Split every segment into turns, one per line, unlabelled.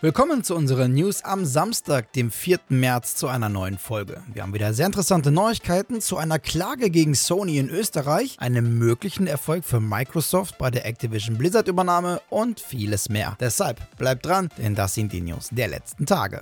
Willkommen zu unseren News am Samstag, dem 4. März, zu einer neuen Folge. Wir haben wieder sehr interessante Neuigkeiten zu einer Klage gegen Sony in Österreich, einem möglichen Erfolg für Microsoft bei der Activision Blizzard-Übernahme und vieles mehr. Deshalb bleibt dran, denn das sind die News der letzten Tage.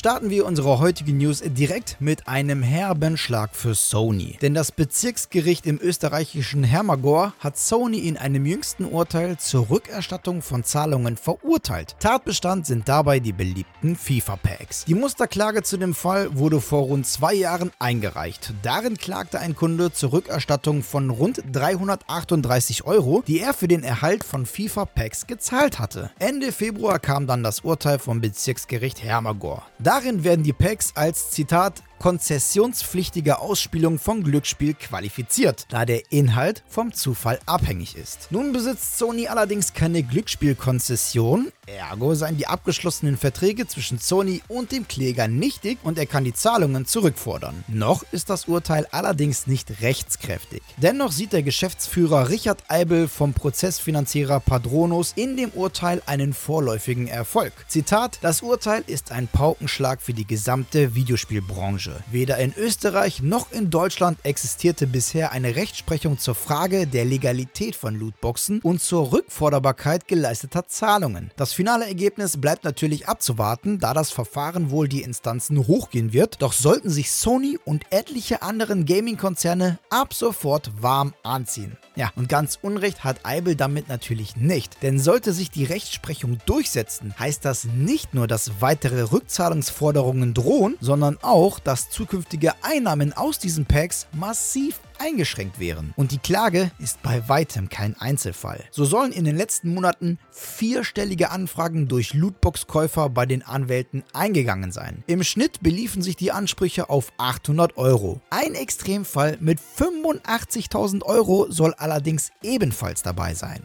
Starten wir unsere heutige News direkt mit einem herben Schlag für Sony. Denn das Bezirksgericht im österreichischen Hermagor hat Sony in einem jüngsten Urteil zur Rückerstattung von Zahlungen verurteilt. Tatbestand sind dabei die beliebten FIFA-Packs. Die Musterklage zu dem Fall wurde vor rund zwei Jahren eingereicht. Darin klagte ein Kunde zur Rückerstattung von rund 338 Euro, die er für den Erhalt von FIFA-Packs gezahlt hatte. Ende Februar kam dann das Urteil vom Bezirksgericht Hermagor. Darin werden die Packs als Zitat konzessionspflichtige Ausspielung von Glücksspiel qualifiziert, da der Inhalt vom Zufall abhängig ist. Nun besitzt Sony allerdings keine Glücksspielkonzession, ergo seien die abgeschlossenen Verträge zwischen Sony und dem Kläger nichtig und er kann die Zahlungen zurückfordern. Noch ist das Urteil allerdings nicht rechtskräftig. Dennoch sieht der Geschäftsführer Richard Eibel vom Prozessfinanzierer Padronos in dem Urteil einen vorläufigen Erfolg. Zitat: Das Urteil ist ein Paukenschlag für die gesamte Videospielbranche. Branche. Weder in Österreich noch in Deutschland existierte bisher eine Rechtsprechung zur Frage der Legalität von Lootboxen und zur Rückforderbarkeit geleisteter Zahlungen. Das finale Ergebnis bleibt natürlich abzuwarten, da das Verfahren wohl die Instanzen hochgehen wird, doch sollten sich Sony und etliche anderen Gaming-Konzerne ab sofort warm anziehen. Ja, und ganz Unrecht hat Eibel damit natürlich nicht, denn sollte sich die Rechtsprechung durchsetzen, heißt das nicht nur, dass weitere Rückzahlungsforderungen drohen, sondern auch, dass dass zukünftige Einnahmen aus diesen Packs massiv eingeschränkt wären. Und die Klage ist bei weitem kein Einzelfall. So sollen in den letzten Monaten vierstellige Anfragen durch Lootbox-Käufer bei den Anwälten eingegangen sein. Im Schnitt beliefen sich die Ansprüche auf 800 Euro. Ein Extremfall mit 85.000 Euro soll allerdings ebenfalls dabei sein.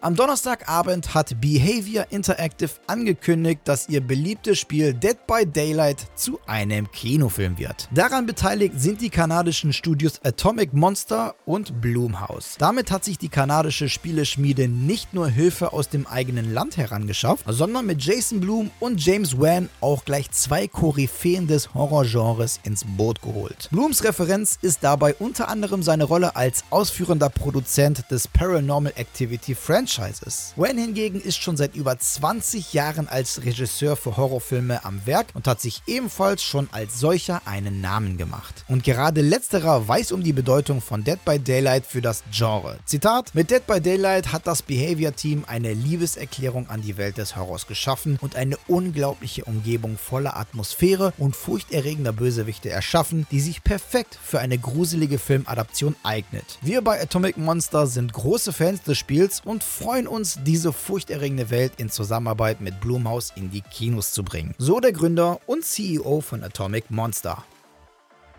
Am Donnerstagabend hat Behavior Interactive angekündigt, dass ihr beliebtes Spiel Dead by Daylight zu einem Kinofilm wird. Daran beteiligt sind die kanadischen Studios Atomic Monster und Bloomhouse. Damit hat sich die kanadische Spieleschmiede nicht nur Hilfe aus dem eigenen Land herangeschafft, sondern mit Jason Bloom und James Wan auch gleich zwei Koryphäen des Horrorgenres ins Boot geholt. Blooms Referenz ist dabei unter anderem seine Rolle als ausführender Produzent des Paranormal Activity Franchise Franchises. Wen hingegen ist schon seit über 20 Jahren als Regisseur für Horrorfilme am Werk und hat sich ebenfalls schon als solcher einen Namen gemacht. Und gerade letzterer weiß um die Bedeutung von Dead by Daylight für das Genre. Zitat: Mit Dead by Daylight hat das Behavior Team eine Liebeserklärung an die Welt des Horrors geschaffen und eine unglaubliche Umgebung voller Atmosphäre und furchterregender Bösewichte erschaffen, die sich perfekt für eine gruselige Filmadaption eignet. Wir bei Atomic Monster sind große Fans des Spiels und freuen uns, diese furchterregende Welt in Zusammenarbeit mit Blumhaus in die Kinos zu bringen. So der Gründer und CEO von Atomic Monster.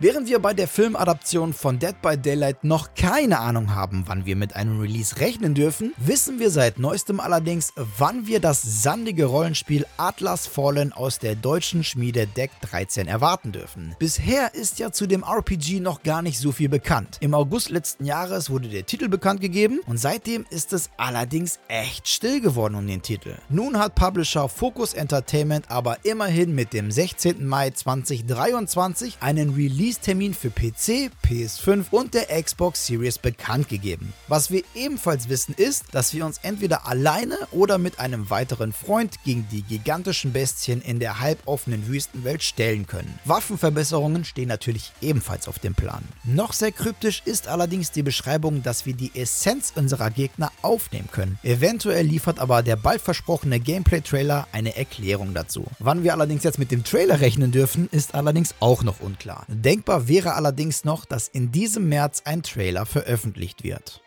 Während wir bei der Filmadaption von Dead by Daylight noch keine Ahnung haben, wann wir mit einem Release rechnen dürfen, wissen wir seit neuestem allerdings, wann wir das sandige Rollenspiel Atlas Fallen aus der deutschen Schmiede Deck 13 erwarten dürfen. Bisher ist ja zu dem RPG noch gar nicht so viel bekannt. Im August letzten Jahres wurde der Titel bekannt gegeben und seitdem ist es allerdings echt still geworden um den Titel. Nun hat Publisher Focus Entertainment aber immerhin mit dem 16. Mai 2023 einen Release Release-Termin für PC, PS5 und der Xbox Series bekannt gegeben. Was wir ebenfalls wissen ist, dass wir uns entweder alleine oder mit einem weiteren Freund gegen die gigantischen Bestien in der halboffenen Wüstenwelt stellen können. Waffenverbesserungen stehen natürlich ebenfalls auf dem Plan. Noch sehr kryptisch ist allerdings die Beschreibung, dass wir die Essenz unserer Gegner aufnehmen können. Eventuell liefert aber der bald versprochene Gameplay-Trailer eine Erklärung dazu. Wann wir allerdings jetzt mit dem Trailer rechnen dürfen, ist allerdings auch noch unklar. Denkbar wäre allerdings noch, dass in diesem März ein Trailer veröffentlicht wird.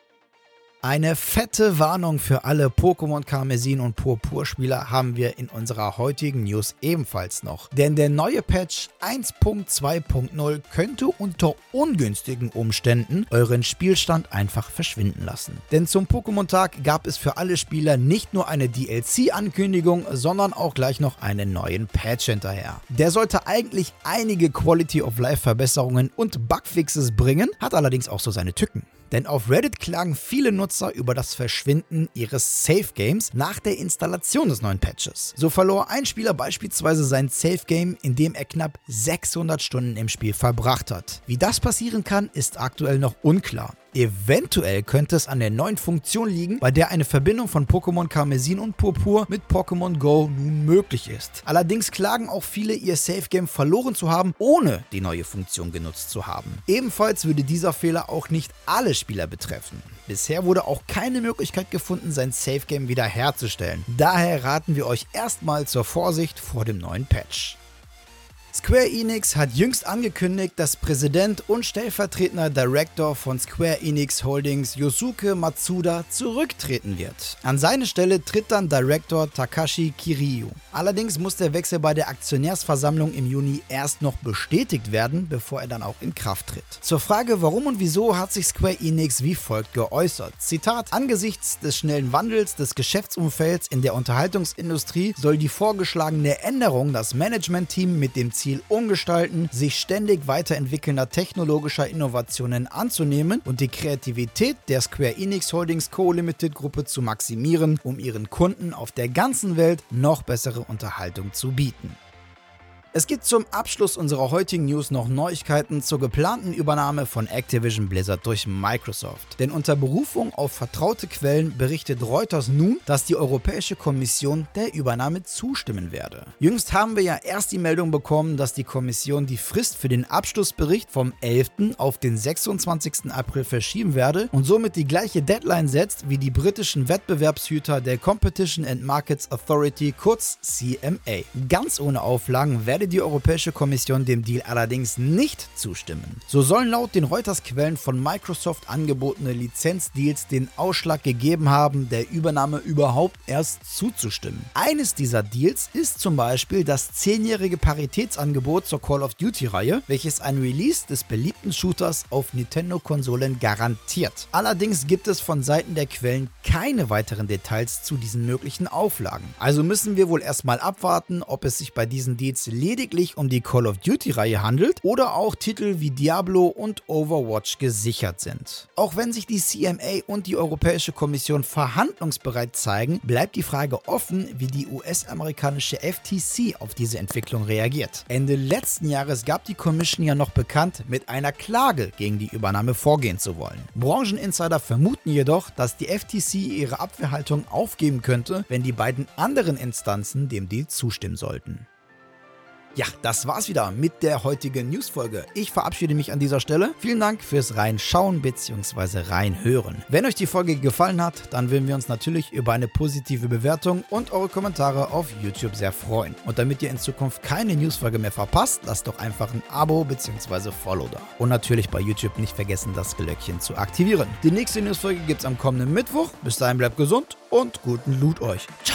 Eine fette Warnung für alle Pokémon Karmesin und Purpur-Spieler haben wir in unserer heutigen News ebenfalls noch. Denn der neue Patch 1.2.0 könnte unter ungünstigen Umständen euren Spielstand einfach verschwinden lassen. Denn zum Pokémon-Tag gab es für alle Spieler nicht nur eine DLC-Ankündigung, sondern auch gleich noch einen neuen Patch hinterher. Der sollte eigentlich einige Quality-of-Life-Verbesserungen und Bugfixes bringen, hat allerdings auch so seine Tücken. Denn auf Reddit klagen viele Nutzer über das Verschwinden ihres Safe Games nach der Installation des neuen Patches. So verlor ein Spieler beispielsweise sein Safe Game, indem er knapp 600 Stunden im Spiel verbracht hat. Wie das passieren kann, ist aktuell noch unklar. Eventuell könnte es an der neuen Funktion liegen, bei der eine Verbindung von Pokémon Karmesin und Purpur mit Pokémon Go nun möglich ist. Allerdings klagen auch viele, ihr Safe Game verloren zu haben, ohne die neue Funktion genutzt zu haben. Ebenfalls würde dieser Fehler auch nicht alle Spieler betreffen. Bisher wurde auch keine Möglichkeit gefunden, sein Safe Game wiederherzustellen. Daher raten wir euch erstmal zur Vorsicht vor dem neuen Patch. Square Enix hat jüngst angekündigt, dass Präsident und stellvertretender Director von Square Enix Holdings Yosuke Matsuda zurücktreten wird. An seine Stelle tritt dann Director Takashi Kiryu. Allerdings muss der Wechsel bei der Aktionärsversammlung im Juni erst noch bestätigt werden, bevor er dann auch in Kraft tritt. Zur Frage warum und wieso hat sich Square Enix wie folgt geäußert. Zitat, angesichts des schnellen Wandels des Geschäftsumfelds in der Unterhaltungsindustrie soll die vorgeschlagene Änderung das Managementteam mit dem Ziel Ziel umgestalten, sich ständig weiterentwickelnder technologischer Innovationen anzunehmen und die Kreativität der Square Enix Holdings Co. Limited Gruppe zu maximieren, um ihren Kunden auf der ganzen Welt noch bessere Unterhaltung zu bieten. Es gibt zum Abschluss unserer heutigen News noch Neuigkeiten zur geplanten Übernahme von Activision Blizzard durch Microsoft. Denn unter Berufung auf vertraute Quellen berichtet Reuters nun, dass die Europäische Kommission der Übernahme zustimmen werde. Jüngst haben wir ja erst die Meldung bekommen, dass die Kommission die Frist für den Abschlussbericht vom 11. auf den 26. April verschieben werde und somit die gleiche Deadline setzt wie die britischen Wettbewerbshüter der Competition and Markets Authority, kurz CMA. Ganz ohne Auflagen werde werde die Europäische Kommission dem Deal allerdings nicht zustimmen. So sollen laut den Reuters-Quellen von Microsoft angebotene Lizenzdeals den Ausschlag gegeben haben, der Übernahme überhaupt erst zuzustimmen. Eines dieser Deals ist zum Beispiel das zehnjährige Paritätsangebot zur Call of Duty-Reihe, welches ein Release des beliebten Shooters auf Nintendo-Konsolen garantiert. Allerdings gibt es von Seiten der Quellen keine weiteren Details zu diesen möglichen Auflagen. Also müssen wir wohl erstmal abwarten, ob es sich bei diesen Deals lediglich lediglich um die Call of Duty-Reihe handelt oder auch Titel wie Diablo und Overwatch gesichert sind. Auch wenn sich die CMA und die Europäische Kommission verhandlungsbereit zeigen, bleibt die Frage offen, wie die US-amerikanische FTC auf diese Entwicklung reagiert. Ende letzten Jahres gab die Commission ja noch bekannt, mit einer Klage gegen die Übernahme vorgehen zu wollen. Brancheninsider vermuten jedoch, dass die FTC ihre Abwehrhaltung aufgeben könnte, wenn die beiden anderen Instanzen dem Deal zustimmen sollten. Ja, das war's wieder mit der heutigen Newsfolge. Ich verabschiede mich an dieser Stelle. Vielen Dank fürs Reinschauen bzw. Reinhören. Wenn euch die Folge gefallen hat, dann würden wir uns natürlich über eine positive Bewertung und eure Kommentare auf YouTube sehr freuen. Und damit ihr in Zukunft keine Newsfolge mehr verpasst, lasst doch einfach ein Abo bzw. Follow da. Und natürlich bei YouTube nicht vergessen, das Glöckchen zu aktivieren. Die nächste Newsfolge gibt's am kommenden Mittwoch. Bis dahin bleibt gesund und guten Loot euch. Ciao!